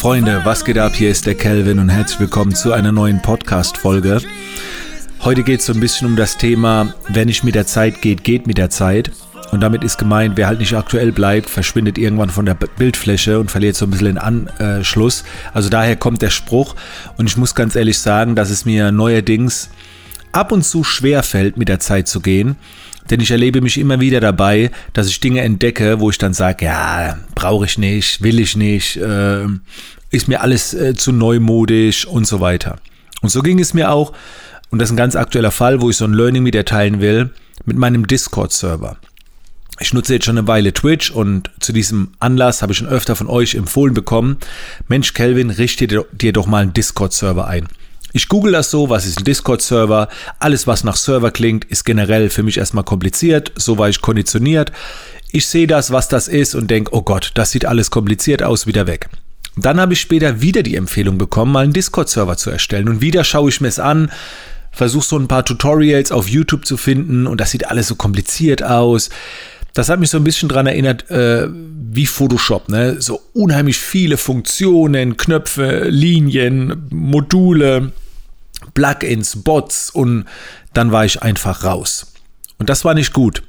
Freunde, was geht ab? Hier ist der Kelvin und herzlich willkommen zu einer neuen Podcast-Folge. Heute geht es so ein bisschen um das Thema, wenn nicht mit der Zeit geht, geht mit der Zeit. Und damit ist gemeint, wer halt nicht aktuell bleibt, verschwindet irgendwann von der Bildfläche und verliert so ein bisschen den Anschluss. Also daher kommt der Spruch. Und ich muss ganz ehrlich sagen, dass es mir neuerdings ab und zu schwer fällt, mit der Zeit zu gehen. Denn ich erlebe mich immer wieder dabei, dass ich Dinge entdecke, wo ich dann sage, ja, brauche ich nicht, will ich nicht, äh, ist mir alles äh, zu neumodisch und so weiter. Und so ging es mir auch, und das ist ein ganz aktueller Fall, wo ich so ein Learning mit dir teilen will, mit meinem Discord-Server. Ich nutze jetzt schon eine Weile Twitch und zu diesem Anlass habe ich schon öfter von euch empfohlen bekommen, Mensch Kelvin, richte dir doch mal einen Discord-Server ein. Ich google das so, was ist ein Discord-Server? Alles, was nach Server klingt, ist generell für mich erstmal kompliziert. So war ich konditioniert. Ich sehe das, was das ist und denke, oh Gott, das sieht alles kompliziert aus, wieder weg. Dann habe ich später wieder die Empfehlung bekommen, mal einen Discord-Server zu erstellen. Und wieder schaue ich mir es an, versuche so ein paar Tutorials auf YouTube zu finden und das sieht alles so kompliziert aus. Das hat mich so ein bisschen daran erinnert, äh, wie Photoshop, ne? So unheimlich viele Funktionen, Knöpfe, Linien, Module, Plugins, Bots und dann war ich einfach raus. Und das war nicht gut.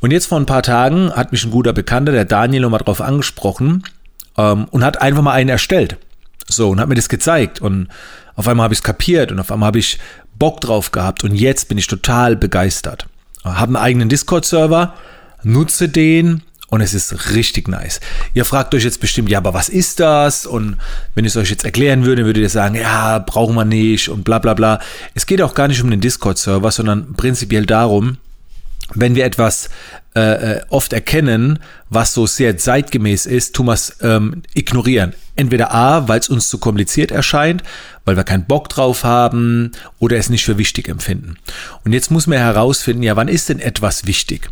Und jetzt vor ein paar Tagen hat mich ein guter Bekannter, der Daniel, nochmal drauf angesprochen ähm, und hat einfach mal einen erstellt. So, und hat mir das gezeigt. Und auf einmal habe ich es kapiert und auf einmal habe ich Bock drauf gehabt. Und jetzt bin ich total begeistert. Habe einen eigenen Discord-Server, nutze den und es ist richtig nice. Ihr fragt euch jetzt bestimmt, ja, aber was ist das? Und wenn ich es euch jetzt erklären würde, würdet ihr sagen, ja, brauchen wir nicht und bla bla bla. Es geht auch gar nicht um den Discord-Server, sondern prinzipiell darum, wenn wir etwas äh, äh oft erkennen, was so sehr zeitgemäß ist, tun wir es ähm, ignorieren. Entweder A, weil es uns zu kompliziert erscheint, weil wir keinen Bock drauf haben oder es nicht für wichtig empfinden. Und jetzt muss man herausfinden, ja, wann ist denn etwas wichtig?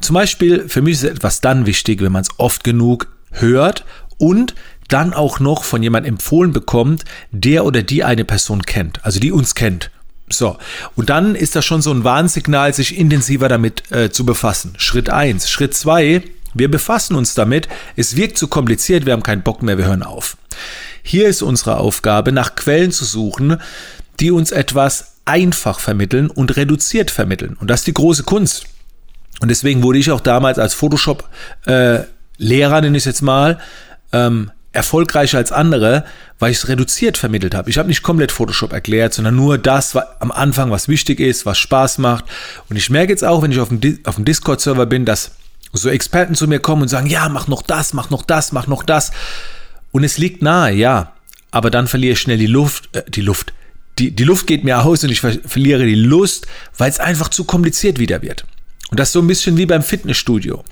Zum Beispiel, für mich ist etwas dann wichtig, wenn man es oft genug hört und dann auch noch von jemandem empfohlen bekommt, der oder die eine Person kennt, also die uns kennt. So, und dann ist das schon so ein Warnsignal, sich intensiver damit äh, zu befassen. Schritt eins, Schritt zwei: wir befassen uns damit, es wirkt zu kompliziert, wir haben keinen Bock mehr, wir hören auf. Hier ist unsere Aufgabe, nach Quellen zu suchen, die uns etwas einfach vermitteln und reduziert vermitteln. Und das ist die große Kunst. Und deswegen wurde ich auch damals als Photoshop-Lehrer, äh, nenne ich es jetzt mal, ähm, erfolgreicher als andere, weil ich es reduziert vermittelt habe. Ich habe nicht komplett Photoshop erklärt, sondern nur das was am Anfang, was wichtig ist, was Spaß macht. Und ich merke jetzt auch, wenn ich auf dem, auf dem Discord-Server bin, dass so Experten zu mir kommen und sagen, ja, mach noch das, mach noch das, mach noch das. Und es liegt nahe, ja. Aber dann verliere ich schnell die Luft, äh, die Luft. Die, die Luft geht mir aus und ich ver verliere die Lust, weil es einfach zu kompliziert wieder wird. Und das ist so ein bisschen wie beim Fitnessstudio.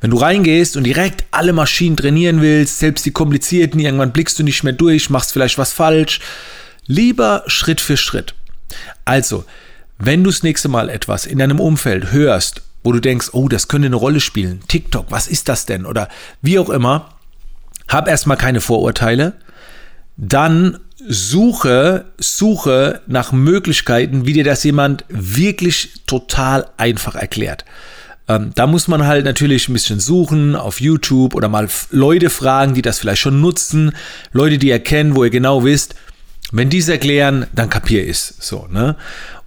Wenn du reingehst und direkt alle Maschinen trainieren willst, selbst die komplizierten, irgendwann blickst du nicht mehr durch, machst vielleicht was falsch. Lieber Schritt für Schritt. Also, wenn du das nächste Mal etwas in deinem Umfeld hörst, wo du denkst, oh, das könnte eine Rolle spielen, TikTok, was ist das denn? Oder wie auch immer, hab erstmal keine Vorurteile, dann suche, suche nach Möglichkeiten, wie dir das jemand wirklich total einfach erklärt. Ähm, da muss man halt natürlich ein bisschen suchen auf YouTube oder mal Leute fragen, die das vielleicht schon nutzen, Leute, die erkennen, wo ihr genau wisst, wenn die es erklären, dann kapier ich es so, ne?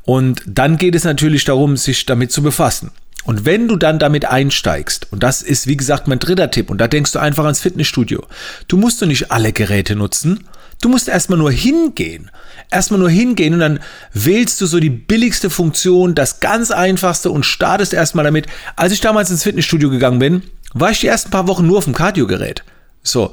Und dann geht es natürlich darum, sich damit zu befassen. Und wenn du dann damit einsteigst, und das ist wie gesagt mein dritter Tipp, und da denkst du einfach ans Fitnessstudio, du musst du nicht alle Geräte nutzen, Du musst erstmal nur hingehen. Erstmal nur hingehen und dann wählst du so die billigste Funktion, das ganz einfachste und startest erstmal damit. Als ich damals ins Fitnessstudio gegangen bin, war ich die ersten paar Wochen nur auf dem Kardiogerät. So.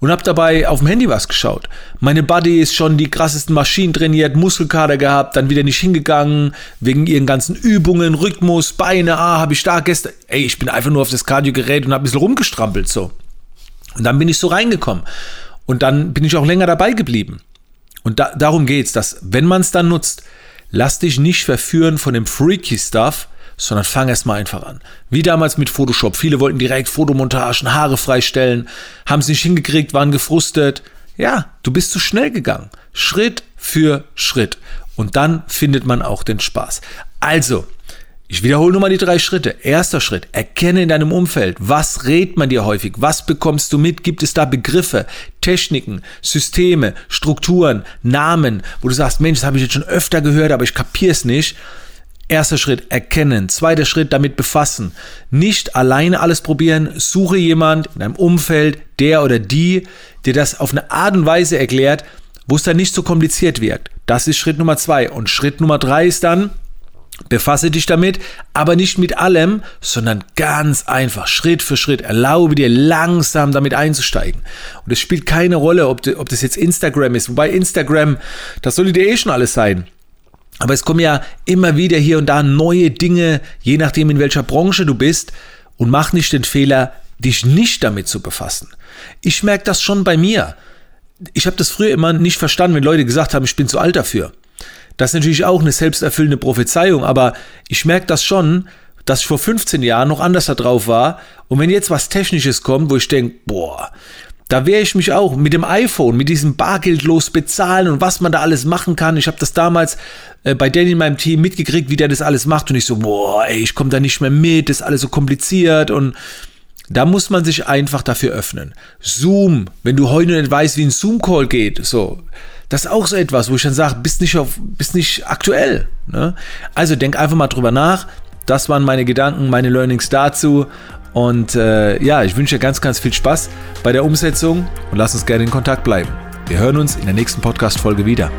Und hab dabei auf dem Handy was geschaut. Meine Buddy ist schon die krassesten Maschinen trainiert, Muskelkater gehabt, dann wieder nicht hingegangen, wegen ihren ganzen Übungen, Rhythmus, Beine, ah, habe ich da gestern. Ey, ich bin einfach nur auf das Kardiogerät und hab ein bisschen rumgestrampelt so. Und dann bin ich so reingekommen. Und dann bin ich auch länger dabei geblieben. Und da, darum geht's, dass wenn man es dann nutzt, lass dich nicht verführen von dem freaky Stuff, sondern fang erst mal einfach an. Wie damals mit Photoshop. Viele wollten direkt Fotomontagen, Haare freistellen, haben es nicht hingekriegt, waren gefrustet. Ja, du bist zu schnell gegangen. Schritt für Schritt. Und dann findet man auch den Spaß. Also, Ich wiederhole nur mal die drei Schritte. Erster Schritt, erkenne in deinem Umfeld, was redet man dir häufig, was bekommst du mit, gibt es da Begriffe, Techniken, Systeme, Strukturen, Namen, wo du sagst, Mensch, das habe ich jetzt schon öfter gehört, aber ich kapiere es nicht. Erster Schritt, erkennen. Zweiter Schritt, damit befassen. Nicht alleine alles probieren. Suche jemand in deinem Umfeld, der oder die, dir das auf eine Art und Weise erklärt, wo es dann nicht so kompliziert wirkt. Das ist Schritt Nummer zwei. Und Schritt Nummer drei ist dann, Befasse dich damit, aber nicht mit allem, sondern ganz einfach, Schritt für Schritt. Erlaube dir langsam damit einzusteigen. Und es spielt keine Rolle, ob, ob das jetzt Instagram ist. Wobei Instagram, das sollte dir eh schon alles sein. Aber es kommen ja immer wieder hier und da neue Dinge, je nachdem in welcher Branche du bist. Und mach nicht den Fehler, dich nicht damit zu befassen. Ich merke das schon bei mir. Ich habe das früher immer nicht verstanden, wenn Leute gesagt haben, ich bin zu alt dafür. Das ist natürlich auch eine selbsterfüllende Prophezeiung, aber ich merke das schon, dass ich vor 15 Jahren noch anders da drauf war. Und wenn jetzt was Technisches kommt, wo ich denke, boah, da wäre ich mich auch mit dem iPhone, mit diesem bargeldlos bezahlen und was man da alles machen kann. Ich habe das damals äh, bei Danny in meinem Team mitgekriegt, wie der das alles macht. Und ich so, boah, ey, ich komme da nicht mehr mit, das ist alles so kompliziert. Und da muss man sich einfach dafür öffnen. Zoom, wenn du heute nicht weißt, wie ein Zoom-Call geht, so, das ist auch so etwas, wo ich dann sage, bist nicht, auf, bist nicht aktuell. Ne? Also denk einfach mal drüber nach. Das waren meine Gedanken, meine Learnings dazu. Und äh, ja, ich wünsche dir ganz, ganz viel Spaß bei der Umsetzung und lass uns gerne in Kontakt bleiben. Wir hören uns in der nächsten Podcast-Folge wieder.